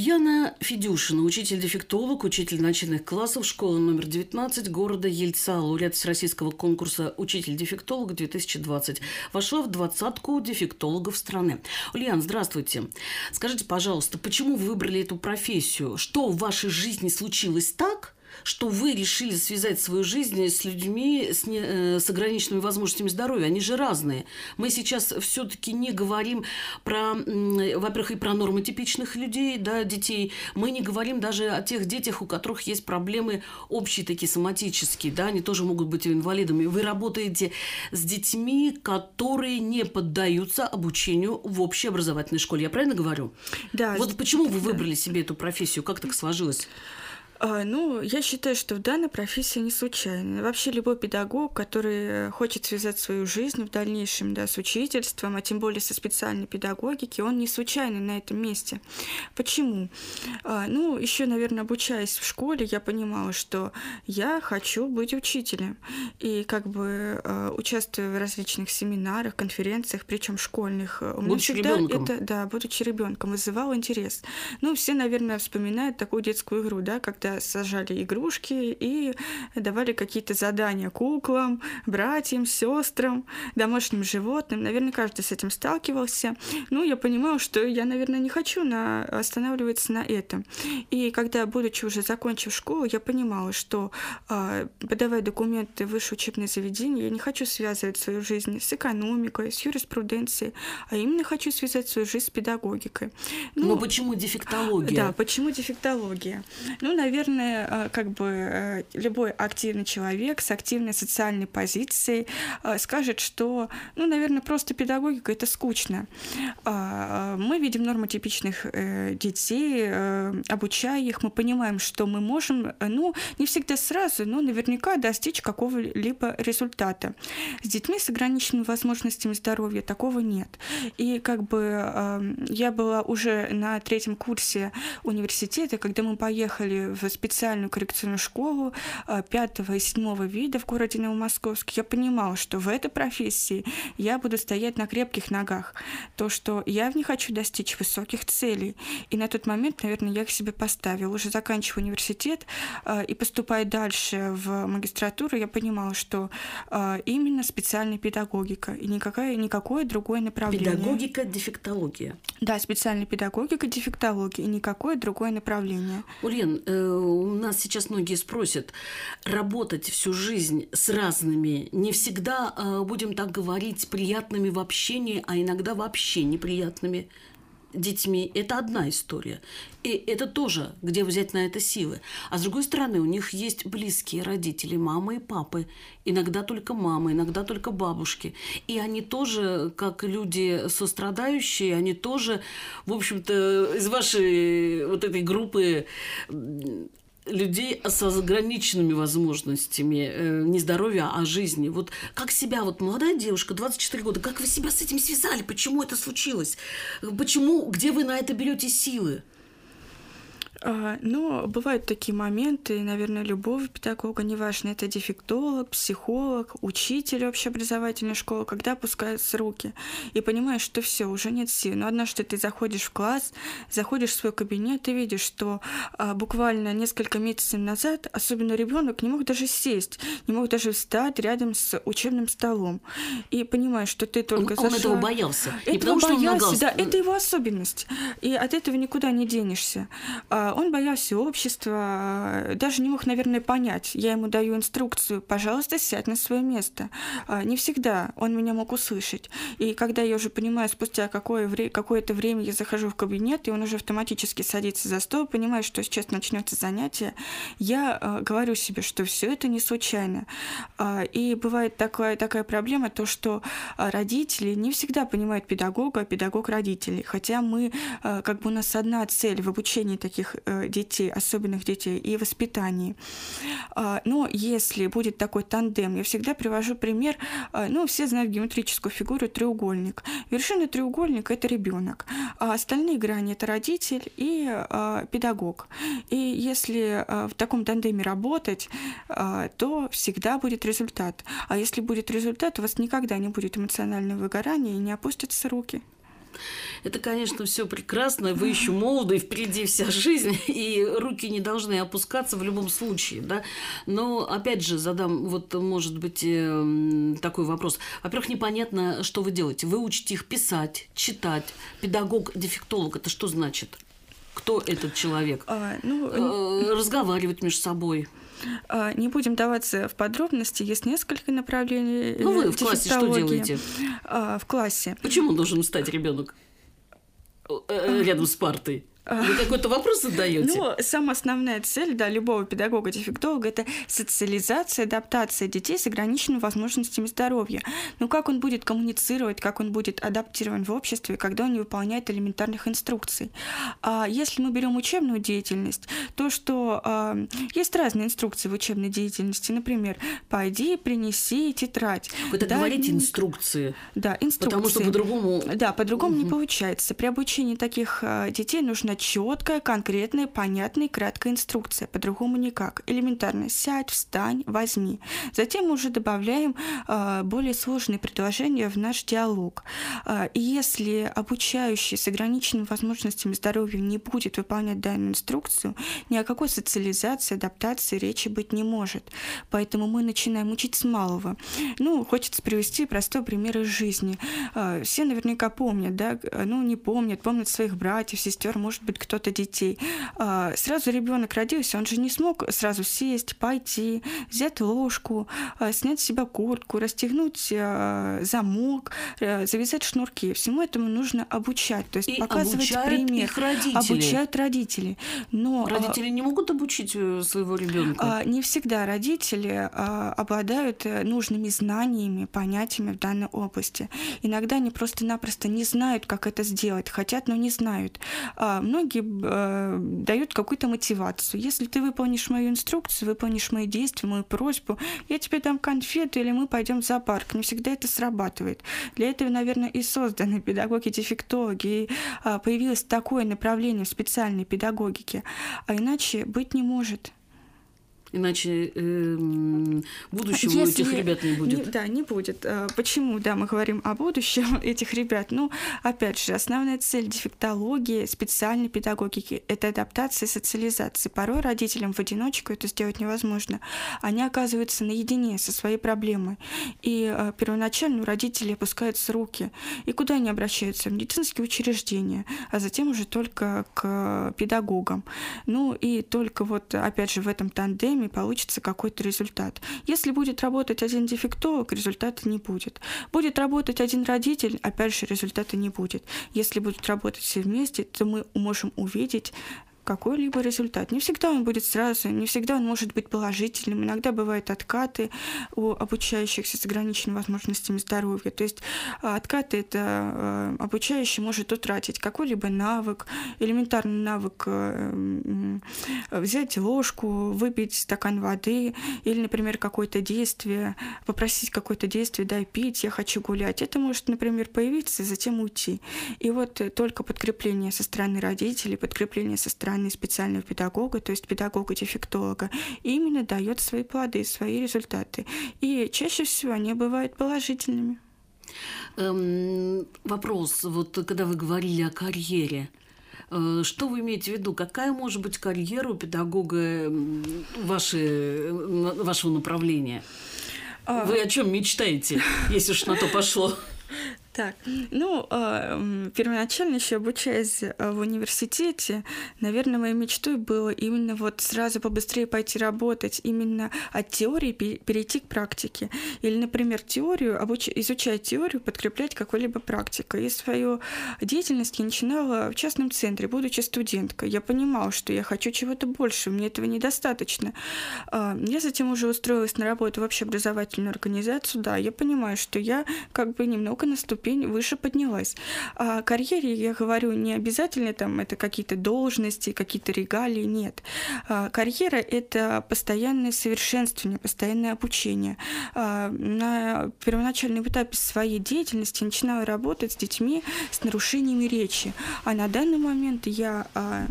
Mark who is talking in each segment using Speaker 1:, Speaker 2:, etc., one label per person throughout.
Speaker 1: Ульяна Федюшина, учитель-дефектолог, учитель начальных классов школы номер 19 города Ельца, лауреат Всероссийского конкурса «Учитель-дефектолог 2020». Вошла в двадцатку дефектологов страны. Ульяна, здравствуйте. Скажите, пожалуйста, почему вы выбрали эту профессию? Что в вашей жизни случилось так, что вы решили связать свою жизнь с людьми с, не, э, с ограниченными возможностями здоровья. Они же разные. Мы сейчас все-таки не говорим про, во-первых, и про нормотипичных людей, да, детей. Мы не говорим даже о тех детях, у которых есть проблемы общие такие соматические, да, они тоже могут быть инвалидами. Вы работаете с детьми, которые не поддаются обучению в общей образовательной школе. Я правильно говорю?
Speaker 2: Да.
Speaker 1: Вот почему вы выбрали себе эту профессию? Как так сложилось?
Speaker 2: А, ну, я считаю, что в данной профессии не случайно. Вообще любой педагог, который хочет связать свою жизнь в дальнейшем да, с учительством, а тем более со специальной педагогики, он не случайный на этом месте. Почему? А, ну, еще, наверное, обучаясь в школе, я понимала, что я хочу быть учителем. И как бы а, участвуя в различных семинарах, конференциях, причем школьных,
Speaker 1: у меня будучи всегда ребенком. это,
Speaker 2: да, будучи ребенком, вызывал интерес. Ну, все, наверное, вспоминают такую детскую игру, да, когда сажали игрушки и давали какие-то задания куклам, братьям, сестрам, домашним животным. Наверное, каждый с этим сталкивался. Ну, я понимала, что я, наверное, не хочу на... останавливаться на этом. И когда, будучи уже закончив школу, я понимала, что э, подавая документы в высшее учебное заведение, я не хочу связывать свою жизнь с экономикой, с юриспруденцией, а именно хочу связать свою жизнь с педагогикой.
Speaker 1: Ну, Но почему дефектология?
Speaker 2: Да, почему дефектология? Ну, наверное, наверное, э, как бы э, любой активный человек с активной социальной позицией э, скажет, что, ну, наверное, просто педагогика это скучно. А, мы видим нормотипичных детей, обучая их, мы понимаем, что мы можем, ну, не всегда сразу, но наверняка достичь какого-либо результата. С детьми с ограниченными возможностями здоровья такого нет. И как бы я была уже на третьем курсе университета, когда мы поехали в специальную коррекционную школу э, пятого и седьмого вида в городе Новомосковске, я понимала, что в этой профессии я буду стоять на крепких ногах. То, что я в ней хочу достичь высоких целей. И на тот момент, наверное, я их себе поставила. Уже заканчивая университет э, и поступая дальше в магистратуру, я понимала, что э, именно специальная педагогика и никакая, никакое другое направление.
Speaker 1: Педагогика, дефектология.
Speaker 2: Да, специальная педагогика, дефектология и никакое другое направление.
Speaker 1: Ульян, у нас сейчас многие спросят, работать всю жизнь с разными, не всегда, э, будем так говорить, приятными в общении, а иногда вообще неприятными детьми, это одна история. И это тоже, где взять на это силы. А с другой стороны, у них есть близкие родители, мамы и папы. Иногда только мамы, иногда только бабушки. И они тоже, как люди сострадающие, они тоже, в общем-то, из вашей вот этой группы людей с ограниченными возможностями э, не здоровья, а жизни. Вот как себя, вот молодая девушка, 24 года, как вы себя с этим связали? Почему это случилось? Почему, где вы на это берете силы?
Speaker 2: А, но бывают такие моменты, наверное, любовь педагога, неважно, это дефектолог, психолог, учитель общеобразовательной школы, когда опускаются руки и понимаешь, что все, уже нет сил. Но однажды ты заходишь в класс, заходишь в свой кабинет и видишь, что а, буквально несколько месяцев назад, особенно ребенок, не мог даже сесть, не мог даже встать рядом с учебным столом. И понимаешь, что ты только
Speaker 1: он, он этого боялся.
Speaker 2: Этого
Speaker 1: не потому,
Speaker 2: боялся,
Speaker 1: что он
Speaker 2: да, это его особенность. И от этого никуда не денешься. А, он боялся общества, даже не мог, наверное, понять. Я ему даю инструкцию, пожалуйста, сядь на свое место. А, не всегда он меня мог услышать. И когда я уже понимаю, спустя какое вре- какое-то время я захожу в кабинет, и он уже автоматически садится за стол, понимаю, что сейчас начнется занятие, я говорю себе, что все это не случайно. И бывает такая, такая проблема, то, что родители не всегда понимают педагога, а педагог родителей. Хотя мы, как бы у нас одна цель в обучении таких детей, особенных детей, и воспитании. А, но если будет такой тандем, я всегда привожу пример, а, ну, все знают геометрическую фигуру треугольник. Вершина треугольника – это ребенок, а остальные грани – это родитель и а, педагог. И если в таком тандеме работать, то всегда будет результат. А если будет результат, у вас никогда не будет эмоционального выгорания и не опустятся руки.
Speaker 1: Это, конечно, все прекрасно, вы еще молоды, впереди вся жизнь, и руки не должны опускаться в любом случае, да. Но, опять же, задам, вот, может быть, эм, такой вопрос. Во-первых, непонятно, что вы делаете. Вы учите их писать, читать. Педагог-дефектолог – это что значит? Кто этот человек? А, ну, э, Разговаривать между собой.
Speaker 2: А, не будем даваться в подробности, есть несколько направлений.
Speaker 1: Ну вы в классе что делаете?
Speaker 2: А, в классе.
Speaker 1: Почему должен стать ребенок э, рядом с партой? Вы какой-то вопрос задаете?
Speaker 2: Ну, самая основная цель да, любого педагога-дефектолога – это социализация, адаптация детей с ограниченными возможностями здоровья. Ну, как он будет коммуницировать, как он будет адаптирован в обществе, когда он не выполняет элементарных инструкций. А если мы берем учебную деятельность, то что а, есть разные инструкции в учебной деятельности. Например, пойди, принеси тетрадь.
Speaker 1: Вы так говорите инструкции.
Speaker 2: Да, инструкции.
Speaker 1: Потому что по-другому...
Speaker 2: Да, по-другому угу. не получается. При обучении таких а, детей нужно четкая, конкретная, понятная и краткая инструкция. По-другому никак. Элементарно сядь, встань, возьми. Затем мы уже добавляем э, более сложные предложения в наш диалог. Э, если обучающий с ограниченными возможностями здоровья не будет выполнять данную инструкцию, ни о какой социализации, адаптации речи быть не может. Поэтому мы начинаем учить с малого. Ну, хочется привести простой пример из жизни. Э, все наверняка помнят, да, ну, не помнят, помнят своих братьев, сестер, может быть, быть кто-то детей. А, сразу ребенок родился, он же не смог сразу сесть, пойти, взять ложку, а, снять с себя куртку, расстегнуть а, замок, завязать шнурки. Всему этому нужно обучать, то есть
Speaker 1: и
Speaker 2: показывать пример.
Speaker 1: Их родители.
Speaker 2: Обучают родители.
Speaker 1: Но родители не могут обучить э, своего ребенка.
Speaker 2: Не всегда родители обладают э, нужными знаниями, понятиями в данной области. Иногда они просто-напросто не знают, как это сделать, хотят, но не знают. Многие э, дают какую-то мотивацию. Если ты выполнишь мою инструкцию, выполнишь мои действия, мою просьбу, я тебе дам конфету или мы пойдем в зоопарк. Не всегда это срабатывает. Для этого, наверное, и созданы педагоги-дефектологи, э, появилось такое направление в специальной педагогике. А иначе быть не может.
Speaker 1: Иначе э, будущего Если, у этих ребят не будет.
Speaker 2: Не, да, не будет. А, почему, да, мы говорим о будущем этих ребят? Ну, опять же, основная цель дефектологии, специальной педагогики – это адаптация и социализация. Порой родителям в одиночку это сделать невозможно. Они оказываются наедине со своей проблемой. И э, первоначально у родителей опускаются руки. И куда они обращаются? В медицинские учреждения, а затем уже только к педагогам. Ну и только вот, опять же, в этом тандеме время получится какой-то результат. Если будет работать один дефектолог, результата не будет. Будет работать один родитель, опять же, результата не будет. Если будут работать все вместе, то мы можем увидеть какой-либо результат. Не всегда он будет сразу, не всегда он может быть положительным. Иногда бывают откаты у обучающихся с ограниченными возможностями здоровья. То есть а, откаты – это а, обучающий может утратить какой-либо навык, элементарный навык э, взять ложку, выпить стакан воды или, например, какое-то действие, попросить какое-то действие, дай пить, я хочу гулять. Это может, например, появиться затем уйти. И вот только подкрепление со стороны родителей, подкрепление со стороны специального педагога, то есть педагога-дефектолога, именно дает свои плоды, свои результаты. И чаще всего они бывают положительными.
Speaker 1: Эм, вопрос, вот когда вы говорили о карьере, э, что вы имеете в виду? Какая может быть карьера у педагога ваши, вашего направления? А. Вы о чем мечтаете, если уж на то пошло?
Speaker 2: Так, ну, э, первоначально еще обучаясь в университете, наверное, моей мечтой было именно вот сразу побыстрее пойти работать, именно от теории перейти к практике. Или, например, теорию, обуч... изучая теорию, подкреплять какой-либо практикой. И свою деятельность я начинала в частном центре, будучи студенткой. Я понимала, что я хочу чего-то больше, мне этого недостаточно. Э, я затем уже устроилась на работу в общеобразовательную организацию, да, я понимаю, что я как бы немного наступила ступень выше поднялась. О карьере я говорю не обязательно там это какие-то должности, какие-то регалии, нет. А, карьера — это постоянное совершенствование, постоянное обучение. А, на первоначальном этапе своей деятельности начинала работать с детьми с нарушениями речи, а на данный момент я а,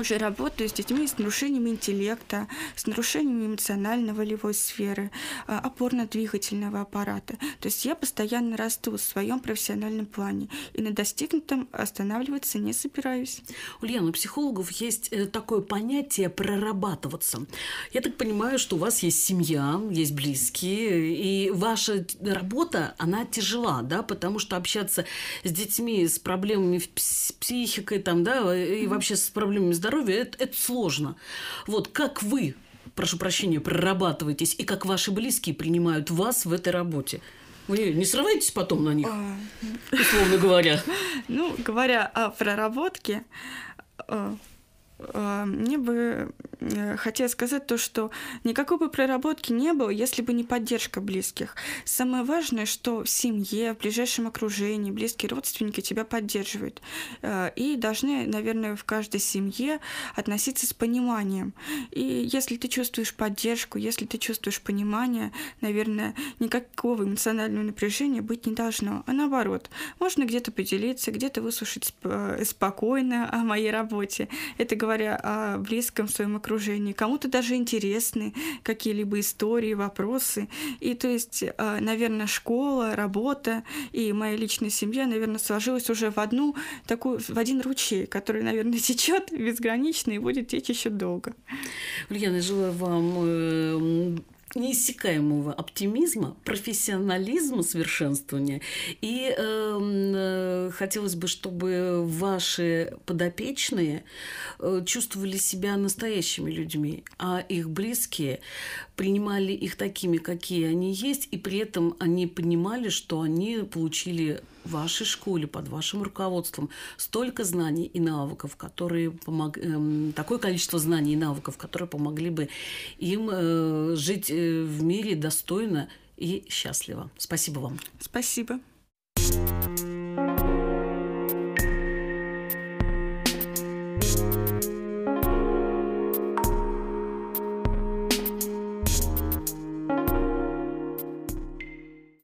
Speaker 2: уже работаю с детьми с нарушениями интеллекта, с нарушениями эмоционально-волевой сферы, а, опорно-двигательного аппарата. То есть я постоянно расту в своем профессиональном плане и на достигнутом останавливаться не собираюсь.
Speaker 1: Ульяна, у психологов есть э, такое понятие прорабатываться. Я так понимаю, что у вас есть семья, есть близкие, и ваша работа, она тяжела, да, потому что общаться с детьми с проблемами с психикой, там, да, и вообще с проблемами здоровья, это, это сложно. Вот как вы, прошу прощения, прорабатываетесь, и как ваши близкие принимают вас в этой работе? Вы не срываетесь потом на них, а, условно говоря?
Speaker 2: Ну, говоря о проработке, э, мне бы Э, хотела сказать то, что никакой бы проработки не было, если бы не поддержка близких. Самое важное, что в семье, в ближайшем окружении, близкие родственники тебя поддерживают. Э, и должны, наверное, в каждой семье относиться с пониманием. И если ты чувствуешь поддержку, если ты чувствуешь понимание, наверное, никакого эмоционального напряжения быть не должно. А наоборот, можно где-то поделиться, где-то выслушать э, спокойно о моей работе. Это говоря о близком своем окружении кому-то даже интересны какие-либо истории, вопросы. И то есть, э, наверное, школа, работа и моя личная семья, наверное, сложилась уже в одну такую, в один ручей, который, наверное, течет безгранично и будет течь еще долго.
Speaker 1: Ульяна, желаю вам неиссякаемого оптимизма, профессионализма, совершенствования. И эм, э, хотелось бы, чтобы ваши подопечные э, чувствовали себя настоящими людьми, а их близкие принимали их такими, какие они есть, и при этом они понимали, что они получили в вашей школе, под вашим руководством столько знаний и навыков, которые помог... Эм, такое количество знаний и навыков, которые помогли бы им э, жить э, в мире достойно и счастливо. Спасибо вам.
Speaker 2: Спасибо.